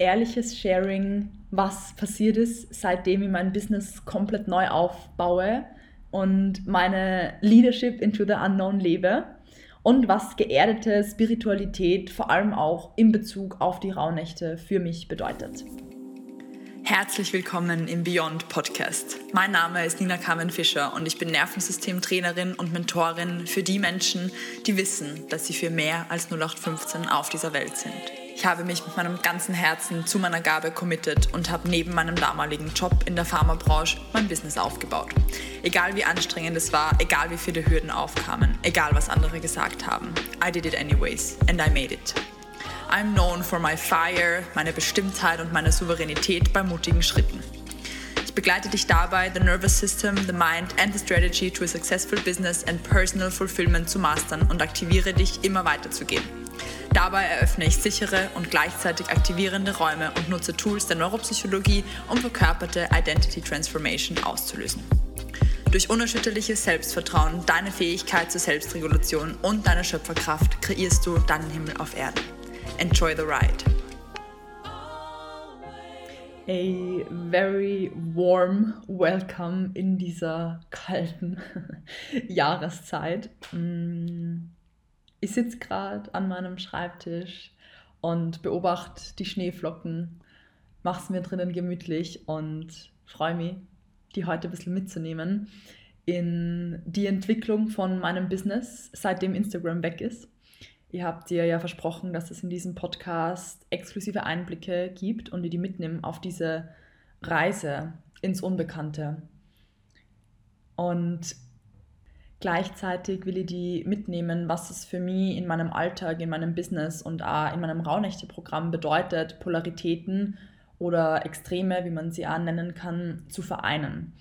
ehrliches Sharing, was passiert ist, seitdem ich mein Business komplett neu aufbaue und meine Leadership into the Unknown lebe und was geerdete Spiritualität vor allem auch in Bezug auf die Rauhnächte für mich bedeutet. Herzlich willkommen im Beyond Podcast. Mein Name ist Nina Carmen Fischer und ich bin Nervensystemtrainerin und Mentorin für die Menschen, die wissen, dass sie für mehr als 0815 auf dieser Welt sind. Ich habe mich mit meinem ganzen Herzen zu meiner Gabe committed und habe neben meinem damaligen Job in der Pharmabranche mein Business aufgebaut. Egal wie anstrengend es war, egal wie viele Hürden aufkamen, egal was andere gesagt haben. I did it anyways and I made it. I'm known for my fire, meine Bestimmtheit und meine Souveränität bei mutigen Schritten. Ich begleite dich dabei, the nervous system, the mind and the strategy to a successful business and personal fulfillment zu mastern und aktiviere dich, immer weiterzugehen. Dabei eröffne ich sichere und gleichzeitig aktivierende Räume und nutze Tools der Neuropsychologie, um verkörperte Identity Transformation auszulösen. Durch unerschütterliches Selbstvertrauen, deine Fähigkeit zur Selbstregulation und deine Schöpferkraft kreierst du deinen Himmel auf Erden. Enjoy the ride. A very warm welcome in dieser kalten Jahreszeit. Mm. Ich sitze gerade an meinem Schreibtisch und beobachte die Schneeflocken, mache es mir drinnen gemütlich und freue mich, die heute ein bisschen mitzunehmen in die Entwicklung von meinem Business, seitdem Instagram weg ist. Ihr habt dir ja versprochen, dass es in diesem Podcast exklusive Einblicke gibt und ihr die mitnehmen auf diese Reise ins Unbekannte. Und Gleichzeitig will ich die mitnehmen, was es für mich in meinem Alltag, in meinem Business und auch in meinem Rauhnächte-Programm bedeutet, Polaritäten oder Extreme, wie man sie auch nennen kann, zu vereinen.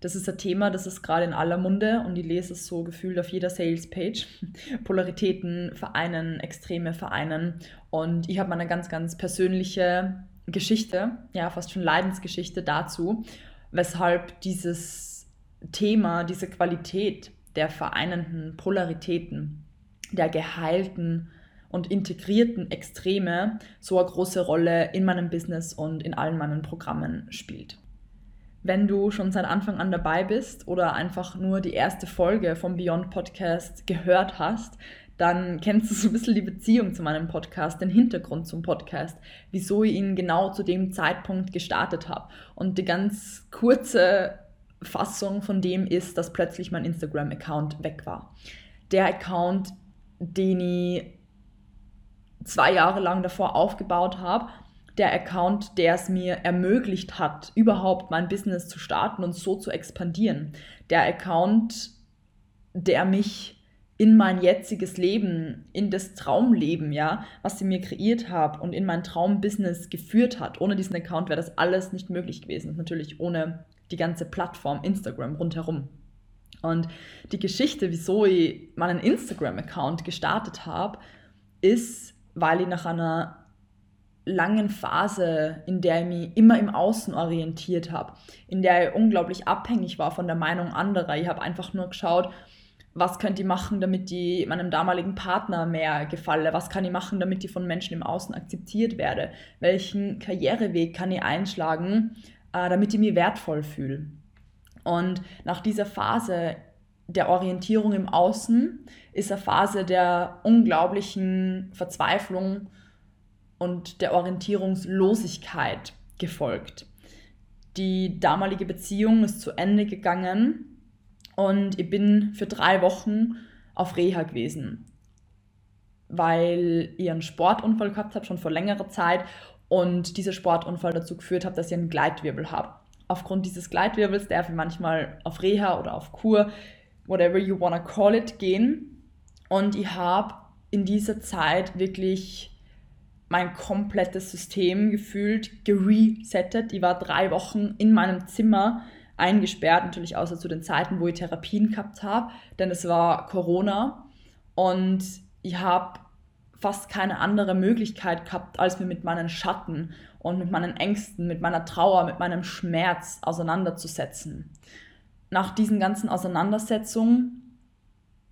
Das ist ein Thema, das ist gerade in aller Munde und ich lese es so gefühlt auf jeder Sales-Page. Polaritäten vereinen, Extreme vereinen. Und ich habe meine ganz, ganz persönliche Geschichte, ja, fast schon Leidensgeschichte dazu, weshalb dieses Thema, diese Qualität der vereinenden Polaritäten, der geheilten und integrierten Extreme so eine große Rolle in meinem Business und in allen meinen Programmen spielt. Wenn du schon seit Anfang an dabei bist oder einfach nur die erste Folge vom Beyond Podcast gehört hast, dann kennst du so ein bisschen die Beziehung zu meinem Podcast, den Hintergrund zum Podcast, wieso ich ihn genau zu dem Zeitpunkt gestartet habe. Und die ganz kurze Fassung von dem ist, dass plötzlich mein Instagram-Account weg war. Der Account, den ich zwei Jahre lang davor aufgebaut habe, der Account, der es mir ermöglicht hat, überhaupt mein Business zu starten und so zu expandieren. Der Account, der mich in mein jetziges Leben, in das Traumleben, ja, was ich mir kreiert habe und in mein Traumbusiness geführt hat. Ohne diesen Account wäre das alles nicht möglich gewesen. Natürlich ohne die ganze Plattform Instagram rundherum. Und die Geschichte, wieso ich meinen Instagram-Account gestartet habe, ist, weil ich nach einer langen Phase, in der ich mich immer im Außen orientiert habe, in der ich unglaublich abhängig war von der Meinung anderer. Ich habe einfach nur geschaut, was könnte ich machen, damit ich meinem damaligen Partner mehr gefalle? Was kann ich machen, damit ich von Menschen im Außen akzeptiert werde? Welchen Karriereweg kann ich einschlagen, äh, damit ich mich wertvoll fühle. Und nach dieser Phase der Orientierung im Außen ist eine Phase der unglaublichen Verzweiflung und der Orientierungslosigkeit gefolgt. Die damalige Beziehung ist zu Ende gegangen und ich bin für drei Wochen auf Reha gewesen, weil ich einen Sportunfall gehabt habe, schon vor längerer Zeit und dieser Sportunfall dazu geführt hat, dass ich einen Gleitwirbel habe. Aufgrund dieses Gleitwirbels darf ich manchmal auf Reha oder auf Kur, whatever you wanna call it, gehen. Und ich habe in dieser Zeit wirklich mein komplettes System gefühlt geresettet. Ich war drei Wochen in meinem Zimmer eingesperrt, natürlich außer zu den Zeiten, wo ich Therapien gehabt habe, denn es war Corona und ich habe fast keine andere Möglichkeit gehabt, als mir mit meinen Schatten und mit meinen Ängsten, mit meiner Trauer, mit meinem Schmerz auseinanderzusetzen. Nach diesen ganzen Auseinandersetzungen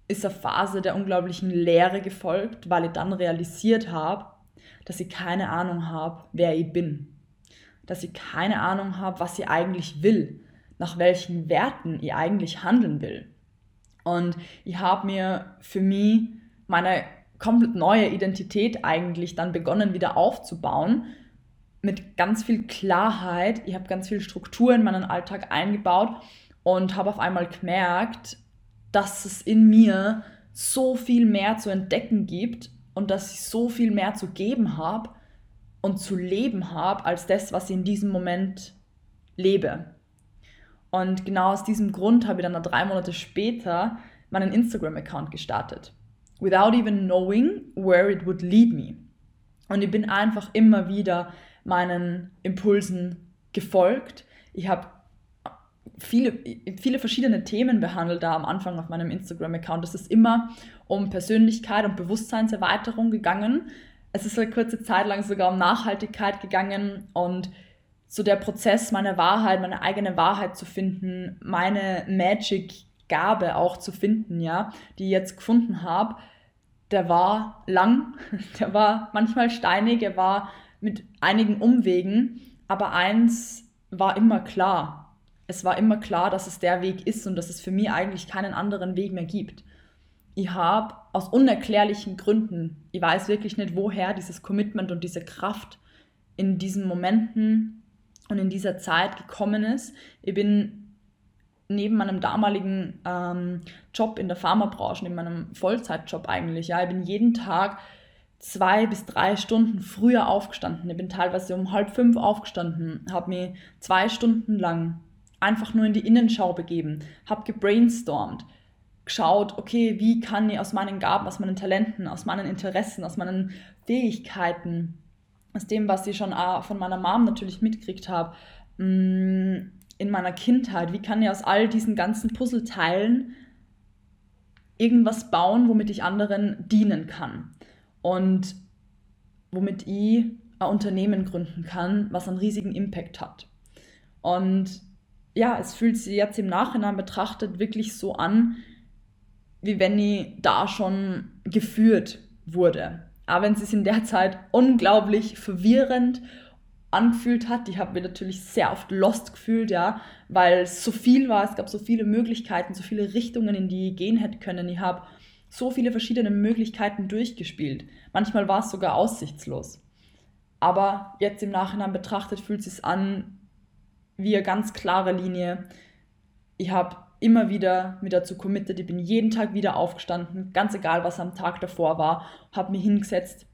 ist eine Phase der unglaublichen Leere gefolgt, weil ich dann realisiert habe, dass ich keine Ahnung habe, wer ich bin, dass ich keine Ahnung habe, was ich eigentlich will, nach welchen Werten ich eigentlich handeln will. Und ich habe mir für mich meine komplett neue Identität eigentlich dann begonnen wieder aufzubauen mit ganz viel Klarheit. Ich habe ganz viel Struktur in meinen Alltag eingebaut und habe auf einmal gemerkt, dass es in mir so viel mehr zu entdecken gibt und dass ich so viel mehr zu geben habe und zu leben habe, als das, was ich in diesem Moment lebe. Und genau aus diesem Grund habe ich dann drei Monate später meinen Instagram-Account gestartet. Without even knowing where it would lead me. Und ich bin einfach immer wieder meinen Impulsen gefolgt. Ich habe viele, viele verschiedene Themen behandelt da am Anfang auf meinem Instagram-Account. Es ist immer um Persönlichkeit und Bewusstseinserweiterung gegangen. Es ist eine kurze Zeit lang sogar um Nachhaltigkeit gegangen und so der Prozess, meine Wahrheit, meine eigene Wahrheit zu finden, meine Magic-Gabe auch zu finden, ja, die ich jetzt gefunden habe, der war lang, der war manchmal steinig, er war mit einigen Umwegen, aber eins war immer klar, es war immer klar, dass es der Weg ist und dass es für mich eigentlich keinen anderen Weg mehr gibt. Ich habe aus unerklärlichen Gründen, ich weiß wirklich nicht, woher dieses Commitment und diese Kraft in diesen Momenten und in dieser Zeit gekommen ist. Ich bin neben meinem damaligen ähm, Job in der Pharmabranche, neben meinem Vollzeitjob eigentlich, ja, ich bin jeden Tag zwei bis drei Stunden früher aufgestanden. Ich bin teilweise um halb fünf aufgestanden, habe mich zwei Stunden lang einfach nur in die Innenschau begeben, habe gebrainstormt, geschaut, okay, wie kann ich aus meinen Gaben, aus meinen Talenten, aus meinen Interessen, aus meinen Fähigkeiten, aus dem, was ich schon von meiner Mom natürlich mitgekriegt habe, mm, in meiner Kindheit, wie kann ich aus all diesen ganzen Puzzleteilen irgendwas bauen, womit ich anderen dienen kann und womit ich ein Unternehmen gründen kann, was einen riesigen Impact hat. Und ja, es fühlt sich jetzt im Nachhinein betrachtet wirklich so an, wie wenn ich da schon geführt wurde. Aber es sich in der Zeit unglaublich verwirrend angefühlt hat. Ich habe mich natürlich sehr oft lost gefühlt, ja, weil es so viel war. Es gab so viele Möglichkeiten, so viele Richtungen, in die ich gehen hätte können. Ich habe so viele verschiedene Möglichkeiten durchgespielt. Manchmal war es sogar aussichtslos. Aber jetzt im Nachhinein betrachtet fühlt es sich an, wie eine ganz klare Linie. Ich habe immer wieder mit dazu committed, ich bin jeden Tag wieder aufgestanden, ganz egal, was am Tag davor war, habe mich hingesetzt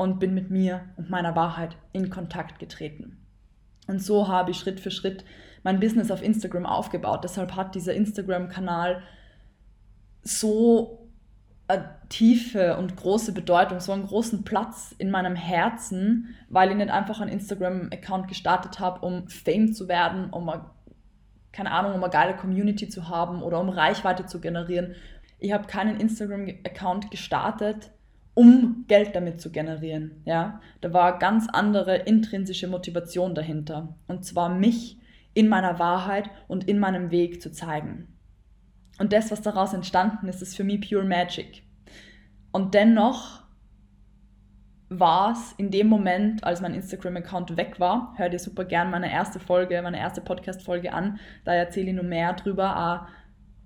und bin mit mir und meiner Wahrheit in Kontakt getreten. Und so habe ich Schritt für Schritt mein Business auf Instagram aufgebaut. Deshalb hat dieser Instagram-Kanal so eine tiefe und große Bedeutung, so einen großen Platz in meinem Herzen, weil ich nicht einfach einen Instagram-Account gestartet habe, um Fame zu werden, um eine, keine Ahnung, um eine geile Community zu haben oder um Reichweite zu generieren. Ich habe keinen Instagram-Account gestartet, um Geld damit zu generieren. Ja? Da war ganz andere intrinsische Motivation dahinter. Und zwar mich in meiner Wahrheit und in meinem Weg zu zeigen. Und das, was daraus entstanden ist, ist für mich pure Magic. Und dennoch war es in dem Moment, als mein Instagram-Account weg war, hör dir super gern meine erste Folge, meine erste Podcast-Folge an, da erzähle ich nur mehr drüber,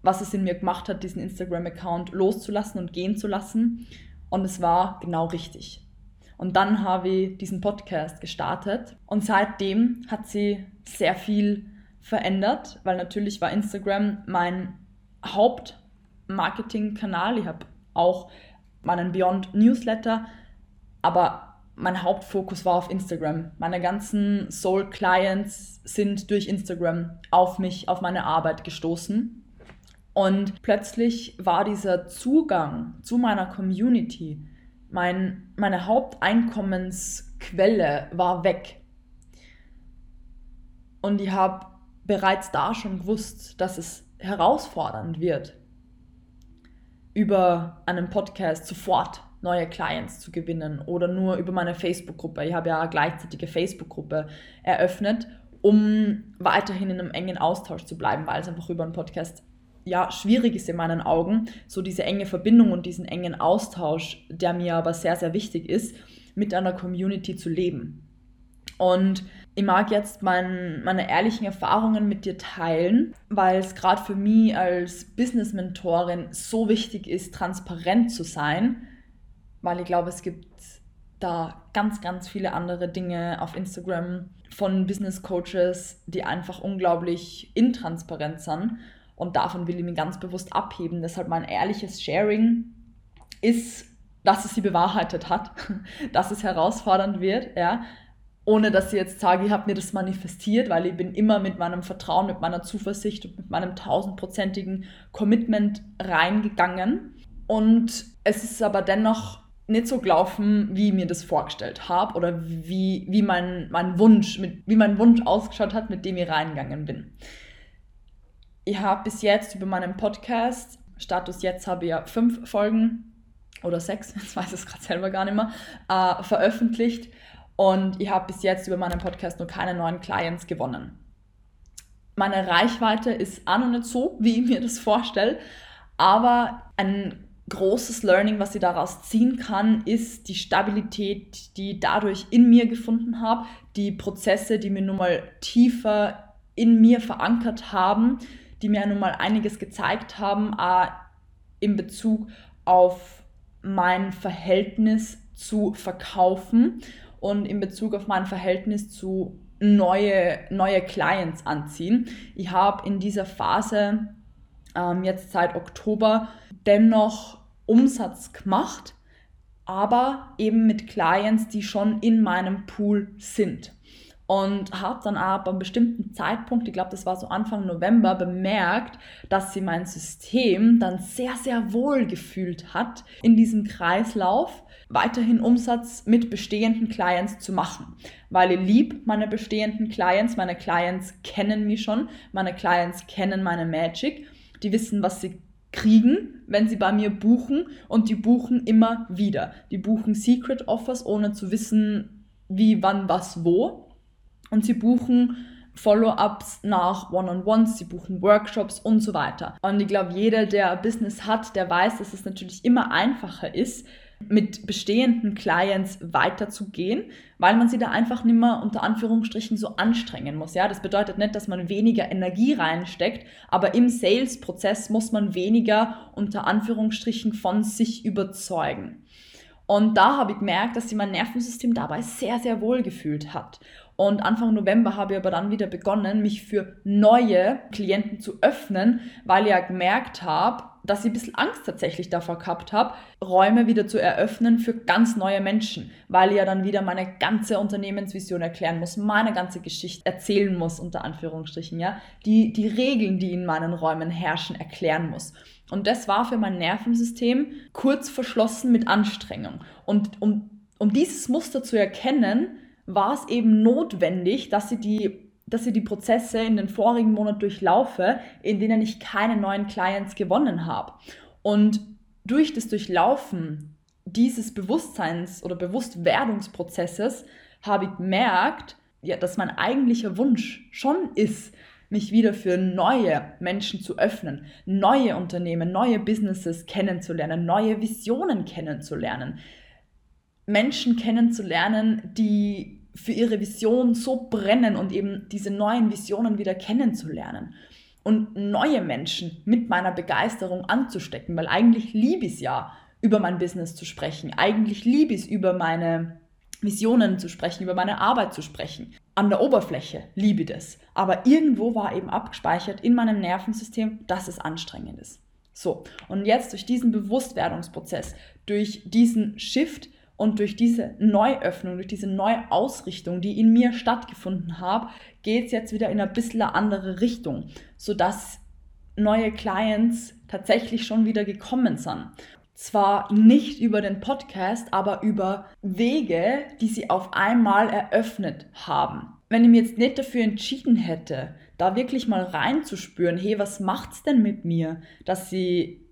was es in mir gemacht hat, diesen Instagram-Account loszulassen und gehen zu lassen. Und es war genau richtig. Und dann habe ich diesen Podcast gestartet und seitdem hat sie sehr viel verändert, weil natürlich war Instagram mein Hauptmarketingkanal. Ich habe auch meinen Beyond Newsletter, aber mein Hauptfokus war auf Instagram. Meine ganzen Soul Clients sind durch Instagram auf mich, auf meine Arbeit gestoßen. Und plötzlich war dieser Zugang zu meiner Community, mein, meine Haupteinkommensquelle war weg. Und ich habe bereits da schon gewusst, dass es herausfordernd wird, über einen Podcast sofort neue Clients zu gewinnen oder nur über meine Facebook-Gruppe. Ich habe ja eine gleichzeitige Facebook-Gruppe eröffnet, um weiterhin in einem engen Austausch zu bleiben, weil es einfach über einen Podcast ja schwierig ist in meinen Augen, so diese enge Verbindung und diesen engen Austausch, der mir aber sehr, sehr wichtig ist, mit einer Community zu leben. Und ich mag jetzt mein, meine ehrlichen Erfahrungen mit dir teilen, weil es gerade für mich als Business-Mentorin so wichtig ist, transparent zu sein, weil ich glaube, es gibt da ganz, ganz viele andere Dinge auf Instagram von Business Coaches, die einfach unglaublich intransparent sind. Und davon will ich mich ganz bewusst abheben. Deshalb mein ehrliches Sharing ist, dass es sie bewahrheitet hat, dass es herausfordernd wird, ja, ohne dass ich jetzt sage, ich habe mir das manifestiert, weil ich bin immer mit meinem Vertrauen, mit meiner Zuversicht und mit meinem tausendprozentigen Commitment reingegangen. Und es ist aber dennoch nicht so gelaufen, wie ich mir das vorgestellt habe oder wie, wie mein, mein Wunsch, mit, wie mein Wunsch ausgeschaut hat, mit dem ich reingegangen bin. Ich habe bis jetzt über meinen Podcast, Status jetzt habe ich ja fünf Folgen oder sechs, jetzt weiß ich es gerade selber gar nicht mehr, äh, veröffentlicht. Und ich habe bis jetzt über meinen Podcast noch keine neuen Clients gewonnen. Meine Reichweite ist auch noch nicht so, wie ich mir das vorstelle, aber ein großes Learning, was ich daraus ziehen kann, ist die Stabilität, die ich dadurch in mir gefunden habe, die Prozesse, die mir nun mal tiefer in mir verankert haben, die mir nun mal einiges gezeigt haben, auch in Bezug auf mein Verhältnis zu verkaufen und in Bezug auf mein Verhältnis zu neue, neue Clients anziehen. Ich habe in dieser Phase ähm, jetzt seit Oktober dennoch Umsatz gemacht, aber eben mit Clients, die schon in meinem Pool sind und habe dann ab einem bestimmten Zeitpunkt, ich glaube, das war so Anfang November, bemerkt, dass sie mein System dann sehr, sehr wohl gefühlt hat, in diesem Kreislauf weiterhin Umsatz mit bestehenden Clients zu machen. Weil ich lieb meine bestehenden Clients, meine Clients kennen mich schon, meine Clients kennen meine Magic, die wissen, was sie kriegen, wenn sie bei mir buchen und die buchen immer wieder. Die buchen Secret Offers, ohne zu wissen, wie, wann, was, wo und sie buchen Follow-ups nach One-on-Ones, sie buchen Workshops und so weiter. Und ich glaube, jeder, der Business hat, der weiß, dass es natürlich immer einfacher ist, mit bestehenden Clients weiterzugehen, weil man sie da einfach nicht mehr unter Anführungsstrichen so anstrengen muss. Ja, das bedeutet nicht, dass man weniger Energie reinsteckt, aber im Sales-Prozess muss man weniger unter Anführungsstrichen von sich überzeugen. Und da habe ich gemerkt, dass sich mein Nervensystem dabei sehr, sehr wohl gefühlt hat. Und Anfang November habe ich aber dann wieder begonnen, mich für neue Klienten zu öffnen, weil ich ja gemerkt habe, dass ich ein bisschen Angst tatsächlich davor gehabt habe, Räume wieder zu eröffnen für ganz neue Menschen, weil ich ja dann wieder meine ganze Unternehmensvision erklären muss, meine ganze Geschichte erzählen muss, unter Anführungsstrichen, ja, die, die Regeln, die in meinen Räumen herrschen, erklären muss. Und das war für mein Nervensystem kurz verschlossen mit Anstrengung. Und um, um dieses Muster zu erkennen, war es eben notwendig, dass sie die dass ich die Prozesse in den vorigen Monaten durchlaufe, in denen ich keine neuen Clients gewonnen habe. Und durch das Durchlaufen dieses Bewusstseins- oder Bewusstwerdungsprozesses habe ich gemerkt, ja, dass mein eigentlicher Wunsch schon ist, mich wieder für neue Menschen zu öffnen, neue Unternehmen, neue Businesses kennenzulernen, neue Visionen kennenzulernen, Menschen kennenzulernen, die für ihre Vision so brennen und eben diese neuen Visionen wieder kennenzulernen und neue Menschen mit meiner Begeisterung anzustecken, weil eigentlich liebe ich es ja, über mein Business zu sprechen. Eigentlich liebe ich es, über meine Visionen zu sprechen, über meine Arbeit zu sprechen. An der Oberfläche liebe ich das. Aber irgendwo war eben abgespeichert in meinem Nervensystem, dass es anstrengend ist. So, und jetzt durch diesen Bewusstwerdungsprozess, durch diesen Shift und durch diese Neuöffnung, durch diese Neuausrichtung, die in mir stattgefunden hat, geht es jetzt wieder in ein bisschen andere Richtung, sodass neue Clients tatsächlich schon wieder gekommen sind. Zwar nicht über den Podcast, aber über Wege, die sie auf einmal eröffnet haben. Wenn ich mir jetzt nicht dafür entschieden hätte, da wirklich mal reinzuspüren, hey, was macht's denn mit mir, dass sie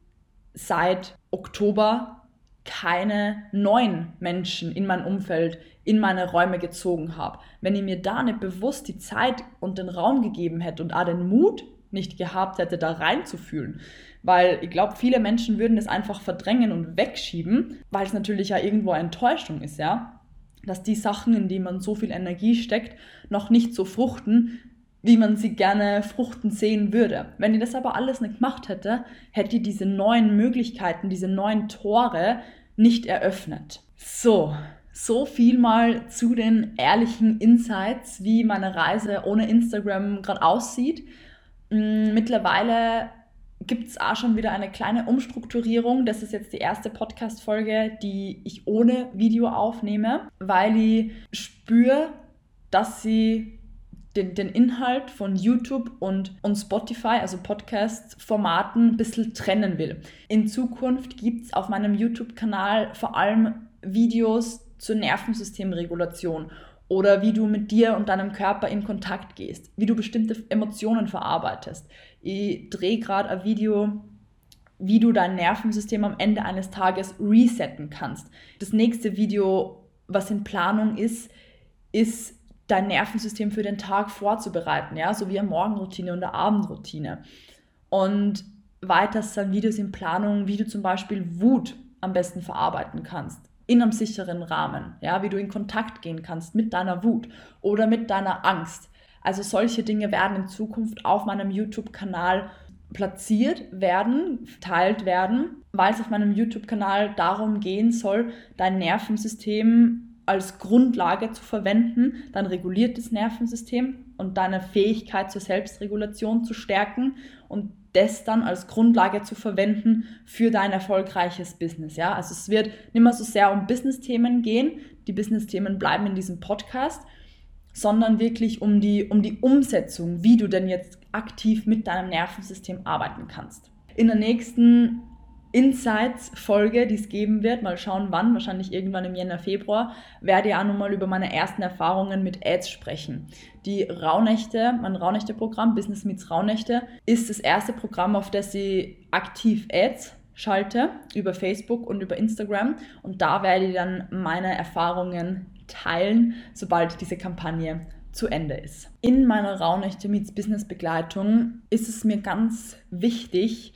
seit Oktober keine neuen Menschen in mein Umfeld, in meine Räume gezogen habe. Wenn ich mir da nicht bewusst die Zeit und den Raum gegeben hätte und auch den Mut nicht gehabt hätte, da reinzufühlen. Weil ich glaube, viele Menschen würden es einfach verdrängen und wegschieben, weil es natürlich ja irgendwo Enttäuschung ist, ja. dass die Sachen, in die man so viel Energie steckt, noch nicht so fruchten, wie man sie gerne fruchten sehen würde. Wenn ihr das aber alles nicht gemacht hätte, hätte ihr diese neuen Möglichkeiten, diese neuen Tore nicht eröffnet. So, so viel mal zu den ehrlichen Insights, wie meine Reise ohne Instagram gerade aussieht. Mm, mittlerweile gibt es auch schon wieder eine kleine Umstrukturierung. Das ist jetzt die erste Podcast-Folge, die ich ohne Video aufnehme, weil ich spüre, dass sie den, den Inhalt von YouTube und, und Spotify, also Podcast-Formaten, ein bisschen trennen will. In Zukunft gibt es auf meinem YouTube-Kanal vor allem Videos zur Nervensystemregulation oder wie du mit dir und deinem Körper in Kontakt gehst, wie du bestimmte Emotionen verarbeitest. Ich drehe gerade ein Video, wie du dein Nervensystem am Ende eines Tages resetten kannst. Das nächste Video, was in Planung ist, ist dein Nervensystem für den Tag vorzubereiten, ja, so wie eine Morgenroutine und eine Abendroutine. Und weiter sind Videos in Planung, wie du zum Beispiel Wut am besten verarbeiten kannst in einem sicheren Rahmen, ja, wie du in Kontakt gehen kannst mit deiner Wut oder mit deiner Angst. Also solche Dinge werden in Zukunft auf meinem YouTube-Kanal platziert werden, teilt werden, weil es auf meinem YouTube-Kanal darum gehen soll, dein Nervensystem als Grundlage zu verwenden, dein reguliertes Nervensystem und deine Fähigkeit zur Selbstregulation zu stärken und das dann als Grundlage zu verwenden für dein erfolgreiches Business. Ja? Also es wird nicht mehr so sehr um Business-Themen gehen, die Business-Themen bleiben in diesem Podcast, sondern wirklich um die, um die Umsetzung, wie du denn jetzt aktiv mit deinem Nervensystem arbeiten kannst. In der nächsten Insights-Folge, die es geben wird, mal schauen wann, wahrscheinlich irgendwann im Jänner, Februar, werde ich auch nochmal über meine ersten Erfahrungen mit Ads sprechen. Die Rauhnächte, mein Rauhnächte-Programm, Business Meets Rauhnächte, ist das erste Programm, auf das ich aktiv Ads schalte, über Facebook und über Instagram. Und da werde ich dann meine Erfahrungen teilen, sobald diese Kampagne zu Ende ist. In meiner Rauhnächte Meets Business Begleitung ist es mir ganz wichtig,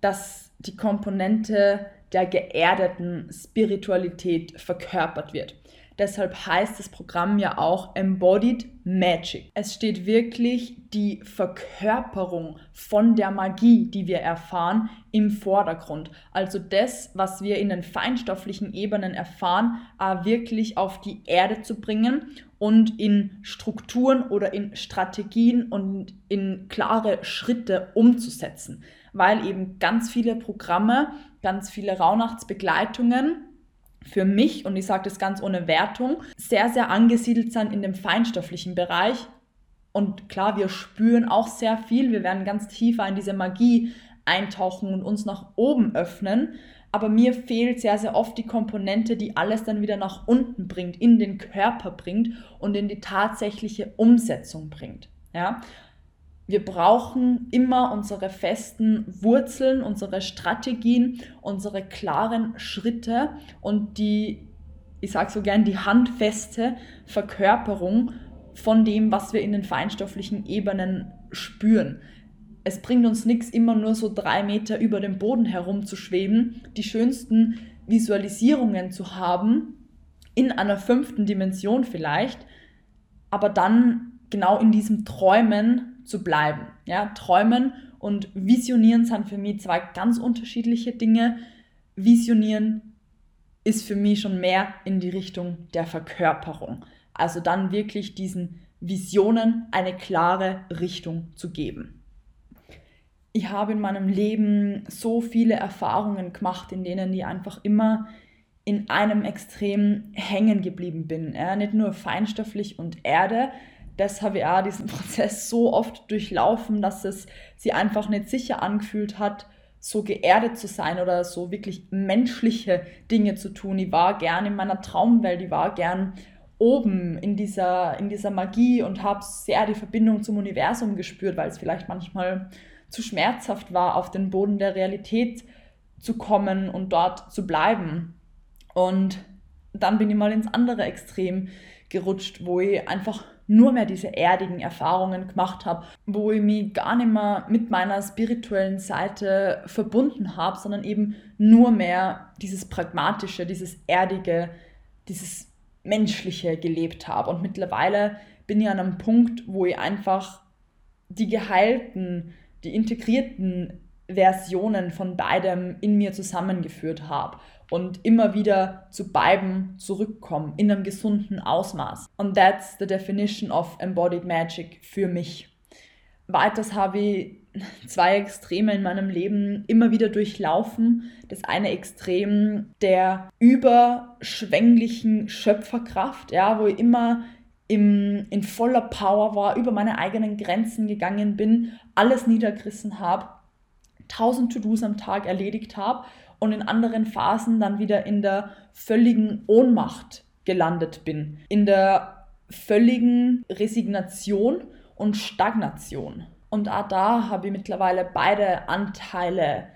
dass die Komponente der geerdeten Spiritualität verkörpert wird. Deshalb heißt das Programm ja auch Embodied Magic. Es steht wirklich die Verkörperung von der Magie, die wir erfahren, im Vordergrund. Also das, was wir in den feinstofflichen Ebenen erfahren, wirklich auf die Erde zu bringen und in Strukturen oder in Strategien und in klare Schritte umzusetzen weil eben ganz viele Programme, ganz viele Rauhnachtsbegleitungen für mich, und ich sage das ganz ohne Wertung, sehr, sehr angesiedelt sind in dem feinstofflichen Bereich. Und klar, wir spüren auch sehr viel, wir werden ganz tiefer in diese Magie eintauchen und uns nach oben öffnen. Aber mir fehlt sehr, sehr oft die Komponente, die alles dann wieder nach unten bringt, in den Körper bringt und in die tatsächliche Umsetzung bringt. Ja? Wir brauchen immer unsere festen Wurzeln, unsere Strategien, unsere klaren Schritte und die, ich sage so gern, die handfeste Verkörperung von dem, was wir in den feinstofflichen Ebenen spüren. Es bringt uns nichts, immer nur so drei Meter über dem Boden herumzuschweben, die schönsten Visualisierungen zu haben, in einer fünften Dimension vielleicht, aber dann genau in diesem Träumen zu bleiben. Ja, träumen und visionieren sind für mich zwei ganz unterschiedliche Dinge. Visionieren ist für mich schon mehr in die Richtung der Verkörperung. Also dann wirklich diesen Visionen eine klare Richtung zu geben. Ich habe in meinem Leben so viele Erfahrungen gemacht, in denen ich einfach immer in einem Extrem hängen geblieben bin. Ja, nicht nur feinstofflich und Erde, das auch diesen Prozess so oft durchlaufen, dass es sie einfach nicht sicher angefühlt hat, so geerdet zu sein oder so wirklich menschliche Dinge zu tun. Ich war gern in meiner Traumwelt, ich war gern oben in dieser, in dieser Magie und habe sehr die Verbindung zum Universum gespürt, weil es vielleicht manchmal zu schmerzhaft war, auf den Boden der Realität zu kommen und dort zu bleiben. Und dann bin ich mal ins andere Extrem gerutscht, wo ich einfach nur mehr diese erdigen Erfahrungen gemacht habe, wo ich mich gar nicht mehr mit meiner spirituellen Seite verbunden habe, sondern eben nur mehr dieses pragmatische, dieses erdige, dieses Menschliche gelebt habe. Und mittlerweile bin ich an einem Punkt, wo ich einfach die geheilten, die integrierten Versionen von beidem in mir zusammengeführt habe und immer wieder zu beiden zurückkommen in einem gesunden Ausmaß. Und that's the definition of embodied magic für mich. Weiters habe ich zwei Extreme in meinem Leben immer wieder durchlaufen. Das eine Extrem der überschwänglichen Schöpferkraft, ja, wo ich immer im, in voller Power war, über meine eigenen Grenzen gegangen bin, alles niedergerissen habe, tausend To-Dos am Tag erledigt habe und in anderen Phasen dann wieder in der völligen Ohnmacht gelandet bin, in der völligen Resignation und Stagnation. Und auch da habe ich mittlerweile beide Anteile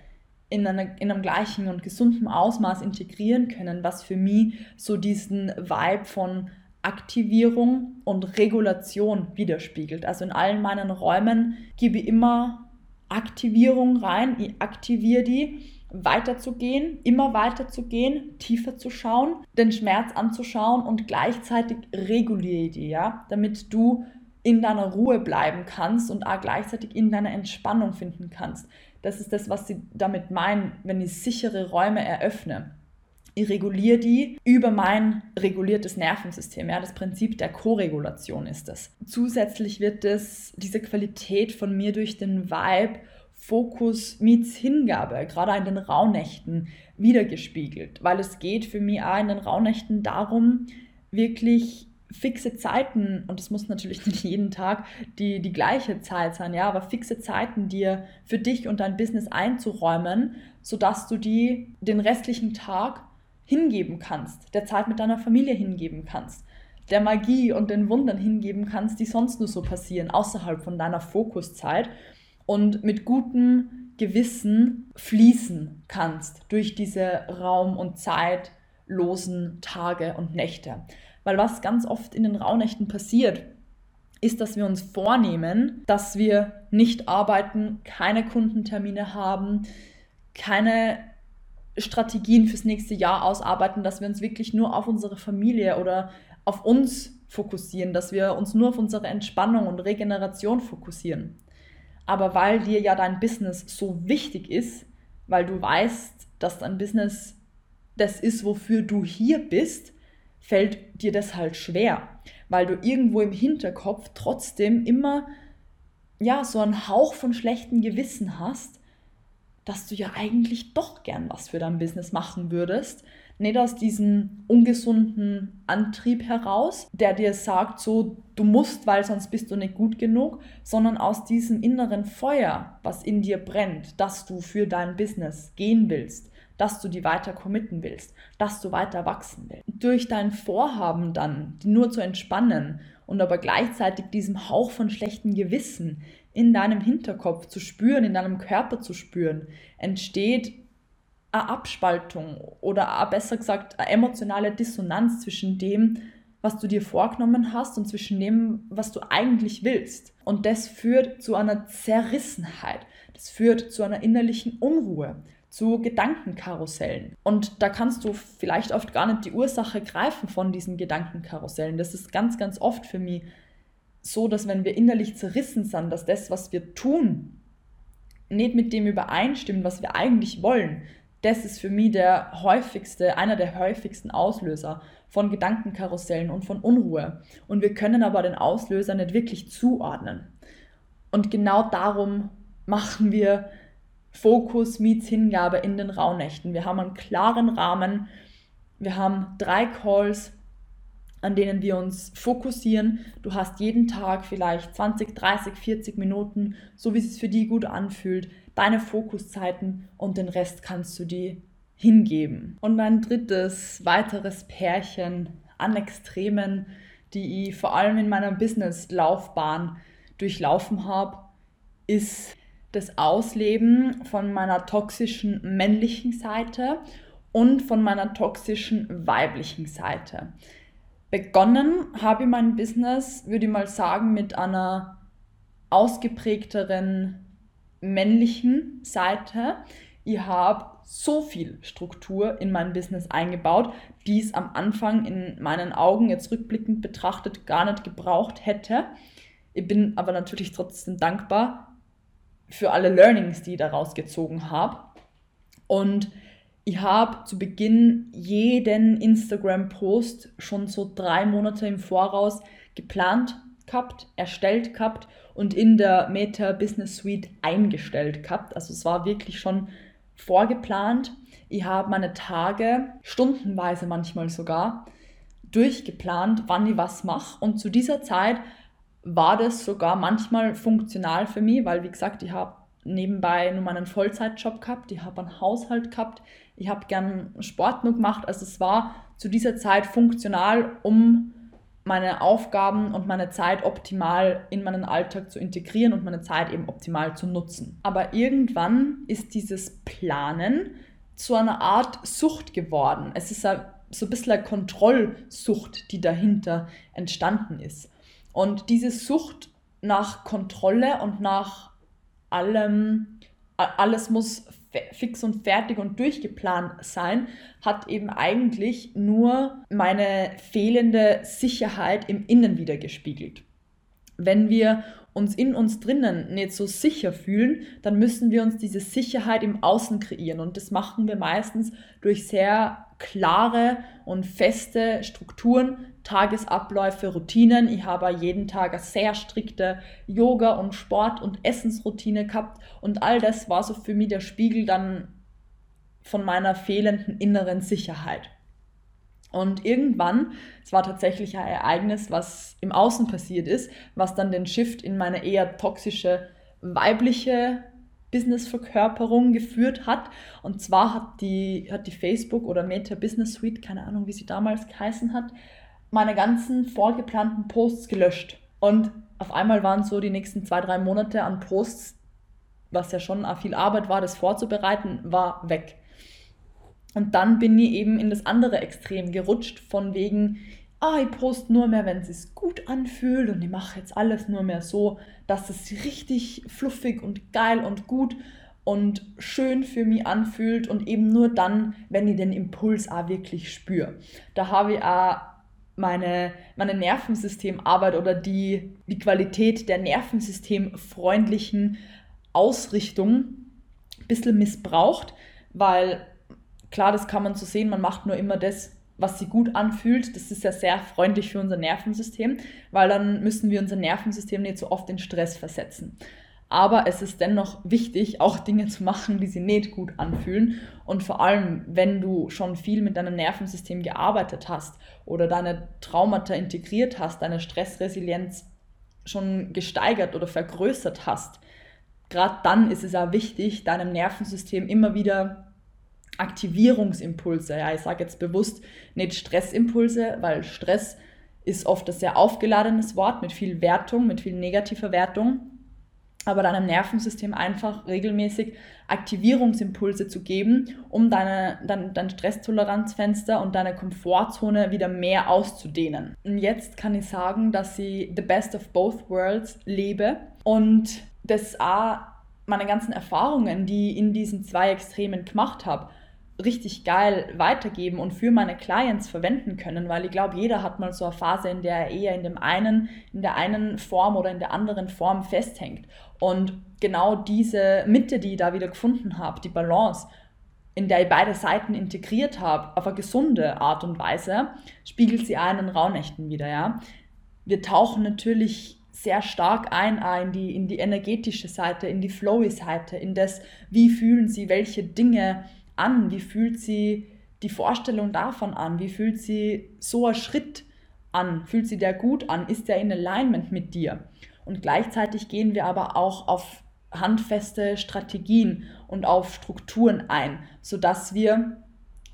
in, eine, in einem gleichen und gesunden Ausmaß integrieren können, was für mich so diesen Vibe von Aktivierung und Regulation widerspiegelt. Also in allen meinen Räumen gebe ich immer Aktivierung rein, ich aktiviere die, weiterzugehen, immer weiterzugehen, tiefer zu schauen, den Schmerz anzuschauen und gleichzeitig reguliere die, ja, damit du in deiner Ruhe bleiben kannst und auch gleichzeitig in deiner Entspannung finden kannst. Das ist das, was sie damit meinen, wenn ich sichere Räume eröffne. Ich reguliere die über mein reguliertes Nervensystem. Ja, das Prinzip der Koregulation ist das. Zusätzlich wird es diese Qualität von mir durch den Vibe Fokus meets Hingabe, gerade in den Rauhnächten, wiedergespiegelt. Weil es geht für mich auch in den Rauhnächten darum, wirklich fixe Zeiten, und es muss natürlich nicht jeden Tag die, die gleiche Zeit sein, ja, aber fixe Zeiten dir für dich und dein Business einzuräumen, sodass du die den restlichen Tag hingeben kannst, der Zeit mit deiner Familie hingeben kannst, der Magie und den Wundern hingeben kannst, die sonst nur so passieren, außerhalb von deiner Fokuszeit und mit gutem Gewissen fließen kannst durch diese Raum- und zeitlosen Tage und Nächte. Weil was ganz oft in den Rauhnächten passiert, ist, dass wir uns vornehmen, dass wir nicht arbeiten, keine Kundentermine haben, keine Strategien fürs nächste Jahr ausarbeiten, dass wir uns wirklich nur auf unsere Familie oder auf uns fokussieren, dass wir uns nur auf unsere Entspannung und Regeneration fokussieren. Aber weil dir ja dein Business so wichtig ist, weil du weißt, dass dein Business das ist, wofür du hier bist, fällt dir das halt schwer, weil du irgendwo im Hinterkopf trotzdem immer ja so einen Hauch von schlechtem Gewissen hast, dass du ja eigentlich doch gern was für dein Business machen würdest. Nicht aus diesem ungesunden Antrieb heraus, der dir sagt, so du musst, weil sonst bist du nicht gut genug, sondern aus diesem inneren Feuer, was in dir brennt, dass du für dein Business gehen willst dass du die weiter committen willst, dass du weiter wachsen willst. Durch dein Vorhaben dann, die nur zu entspannen und aber gleichzeitig diesem Hauch von schlechtem Gewissen in deinem Hinterkopf zu spüren, in deinem Körper zu spüren, entsteht eine Abspaltung oder besser gesagt eine emotionale Dissonanz zwischen dem, was du dir vorgenommen hast und zwischen dem, was du eigentlich willst. Und das führt zu einer Zerrissenheit. Das führt zu einer innerlichen Unruhe zu Gedankenkarussellen. Und da kannst du vielleicht oft gar nicht die Ursache greifen von diesen Gedankenkarussellen. Das ist ganz, ganz oft für mich so, dass wenn wir innerlich zerrissen sind, dass das, was wir tun, nicht mit dem übereinstimmt, was wir eigentlich wollen, das ist für mich der häufigste, einer der häufigsten Auslöser von Gedankenkarussellen und von Unruhe. Und wir können aber den Auslöser nicht wirklich zuordnen. Und genau darum machen wir Fokus meets Hingabe in den Rauhnächten. Wir haben einen klaren Rahmen. Wir haben drei Calls, an denen wir uns fokussieren. Du hast jeden Tag vielleicht 20, 30, 40 Minuten, so wie es für dich gut anfühlt, deine Fokuszeiten und den Rest kannst du dir hingeben. Und ein drittes, weiteres Pärchen an Extremen, die ich vor allem in meiner Business-Laufbahn durchlaufen habe, ist das Ausleben von meiner toxischen männlichen Seite und von meiner toxischen weiblichen Seite. Begonnen habe ich mein Business, würde ich mal sagen, mit einer ausgeprägteren männlichen Seite. Ich habe so viel Struktur in mein Business eingebaut, die es am Anfang in meinen Augen jetzt rückblickend betrachtet gar nicht gebraucht hätte. Ich bin aber natürlich trotzdem dankbar für alle Learnings, die ich daraus gezogen habe. Und ich habe zu Beginn jeden Instagram-Post schon so drei Monate im Voraus geplant gehabt, erstellt gehabt und in der Meta Business Suite eingestellt gehabt. Also es war wirklich schon vorgeplant. Ich habe meine Tage stundenweise manchmal sogar durchgeplant, wann ich was mache. Und zu dieser Zeit war das sogar manchmal funktional für mich, weil wie gesagt, ich habe nebenbei nur meinen Vollzeitjob gehabt, ich habe einen Haushalt gehabt, ich habe gern Sport nur gemacht. Also es war zu dieser Zeit funktional, um meine Aufgaben und meine Zeit optimal in meinen Alltag zu integrieren und meine Zeit eben optimal zu nutzen. Aber irgendwann ist dieses Planen zu einer Art Sucht geworden. Es ist so ein bisschen eine Kontrollsucht, die dahinter entstanden ist. Und diese Sucht nach Kontrolle und nach allem, alles muss fix und fertig und durchgeplant sein, hat eben eigentlich nur meine fehlende Sicherheit im Innen wiedergespiegelt. Wenn wir uns in uns drinnen nicht so sicher fühlen, dann müssen wir uns diese Sicherheit im Außen kreieren. Und das machen wir meistens durch sehr klare und feste Strukturen, Tagesabläufe, Routinen. Ich habe jeden Tag eine sehr strikte Yoga- und Sport- und Essensroutine gehabt und all das war so für mich der Spiegel dann von meiner fehlenden inneren Sicherheit. Und irgendwann, es war tatsächlich ein Ereignis, was im Außen passiert ist, was dann den Shift in meine eher toxische weibliche Business-Verkörperung geführt hat. Und zwar hat die, hat die Facebook oder Meta Business Suite, keine Ahnung, wie sie damals geheißen hat, meine ganzen vorgeplanten Posts gelöscht. Und auf einmal waren so die nächsten zwei, drei Monate an Posts, was ja schon viel Arbeit war, das vorzubereiten, war weg. Und dann bin ich eben in das andere Extrem gerutscht, von wegen, ah, ich poste nur mehr, wenn es sich gut anfühlt und ich mache jetzt alles nur mehr so, dass es richtig fluffig und geil und gut und schön für mich anfühlt und eben nur dann, wenn ich den Impuls auch wirklich spüre. Da habe ich auch meine, meine Nervensystemarbeit oder die, die Qualität der nervensystemfreundlichen Ausrichtung ein bisschen missbraucht, weil klar, das kann man so sehen, man macht nur immer das, was sich gut anfühlt. Das ist ja sehr freundlich für unser Nervensystem, weil dann müssen wir unser Nervensystem nicht so oft in Stress versetzen. Aber es ist dennoch wichtig, auch Dinge zu machen, die sich nicht gut anfühlen. Und vor allem, wenn du schon viel mit deinem Nervensystem gearbeitet hast oder deine Traumata integriert hast, deine Stressresilienz schon gesteigert oder vergrößert hast, gerade dann ist es auch wichtig, deinem Nervensystem immer wieder Aktivierungsimpulse. Ja, ich sage jetzt bewusst nicht Stressimpulse, weil Stress ist oft ein sehr aufgeladenes Wort mit viel Wertung, mit viel negativer Wertung. Aber deinem Nervensystem einfach regelmäßig Aktivierungsimpulse zu geben, um deine, dein, dein Stresstoleranzfenster und deine Komfortzone wieder mehr auszudehnen. Und jetzt kann ich sagen, dass ich the best of both worlds lebe und das auch meine ganzen Erfahrungen, die ich in diesen zwei Extremen gemacht habe, richtig geil weitergeben und für meine Clients verwenden können, weil ich glaube, jeder hat mal so eine Phase, in der er eher in dem einen, in der einen Form oder in der anderen Form festhängt. Und genau diese Mitte, die ich da wieder gefunden habe, die Balance, in der ich beide Seiten integriert habe, auf eine gesunde Art und Weise, spiegelt sie einen Raunächten wieder, ja. Wir tauchen natürlich sehr stark ein in die, in die energetische Seite, in die flowy Seite, in das, wie fühlen sie welche Dinge, an? Wie fühlt sie die Vorstellung davon an? Wie fühlt sie so ein Schritt an? Fühlt sie der gut an? Ist der in Alignment mit dir? Und gleichzeitig gehen wir aber auch auf handfeste Strategien und auf Strukturen ein, sodass wir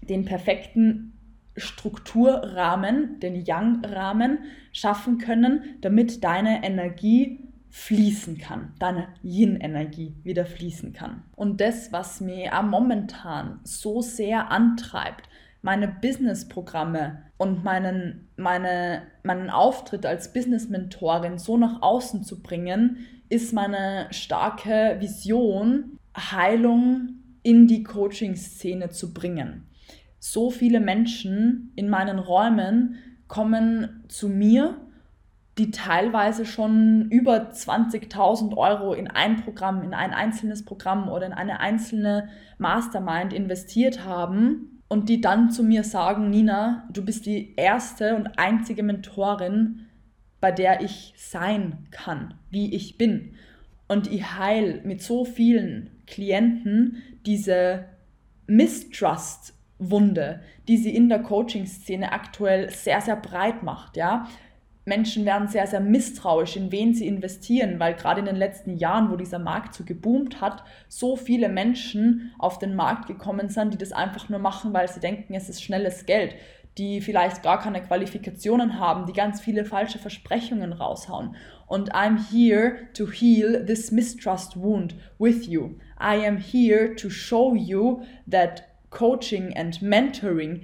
den perfekten Strukturrahmen, den Yang-Rahmen schaffen können, damit deine Energie fließen kann, deine Yin-Energie wieder fließen kann. Und das, was mir momentan so sehr antreibt, meine Business-Programme und meinen, meine, meinen Auftritt als Business-Mentorin so nach außen zu bringen, ist meine starke Vision, Heilung in die Coaching-Szene zu bringen. So viele Menschen in meinen Räumen kommen zu mir, die teilweise schon über 20.000 Euro in ein Programm, in ein einzelnes Programm oder in eine einzelne Mastermind investiert haben und die dann zu mir sagen, Nina, du bist die erste und einzige Mentorin, bei der ich sein kann, wie ich bin. Und ich heil mit so vielen Klienten diese Mistrust-Wunde, die sie in der Coaching-Szene aktuell sehr, sehr breit macht, ja. Menschen werden sehr, sehr misstrauisch, in wen sie investieren, weil gerade in den letzten Jahren, wo dieser Markt so geboomt hat, so viele Menschen auf den Markt gekommen sind, die das einfach nur machen, weil sie denken, es ist schnelles Geld, die vielleicht gar keine Qualifikationen haben, die ganz viele falsche Versprechungen raushauen. Und I'm here to heal this mistrust wound with you. I am here to show you that coaching and mentoring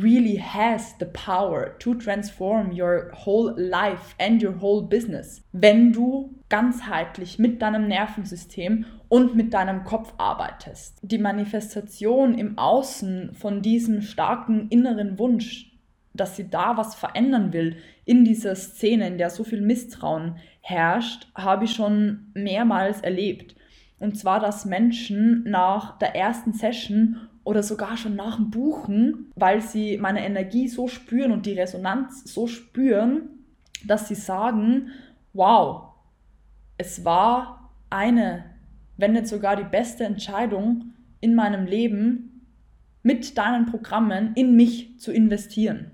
really has the power to transform your whole life and your whole business, wenn du ganzheitlich mit deinem Nervensystem und mit deinem Kopf arbeitest. Die Manifestation im Außen von diesem starken inneren Wunsch, dass sie da was verändern will in dieser Szene, in der so viel Misstrauen herrscht, habe ich schon mehrmals erlebt. Und zwar, dass Menschen nach der ersten Session oder sogar schon nach dem Buchen, weil sie meine Energie so spüren und die Resonanz so spüren, dass sie sagen, wow, es war eine, wenn nicht sogar die beste Entscheidung in meinem Leben, mit deinen Programmen in mich zu investieren.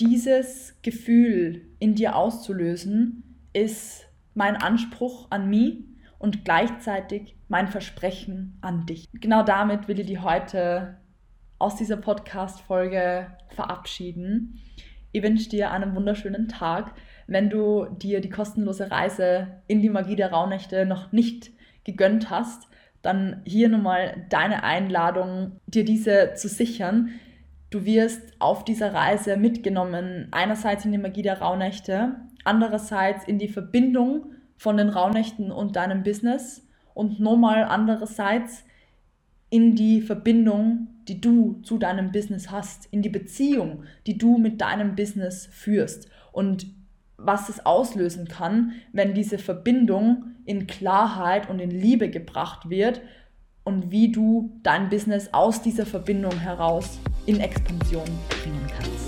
Dieses Gefühl in dir auszulösen, ist mein Anspruch an mich und gleichzeitig mein Versprechen an dich. Genau damit will ich dich heute aus dieser Podcast-Folge verabschieden. Ich wünsche dir einen wunderschönen Tag. Wenn du dir die kostenlose Reise in die Magie der Rauhnächte noch nicht gegönnt hast, dann hier nochmal deine Einladung, dir diese zu sichern. Du wirst auf dieser Reise mitgenommen, einerseits in die Magie der Rauhnächte, andererseits in die Verbindung von den Rauhnächten und deinem Business und nochmal andererseits in die Verbindung, die du zu deinem Business hast, in die Beziehung, die du mit deinem Business führst und was es auslösen kann, wenn diese Verbindung in Klarheit und in Liebe gebracht wird und wie du dein Business aus dieser Verbindung heraus in Expansion bringen kannst.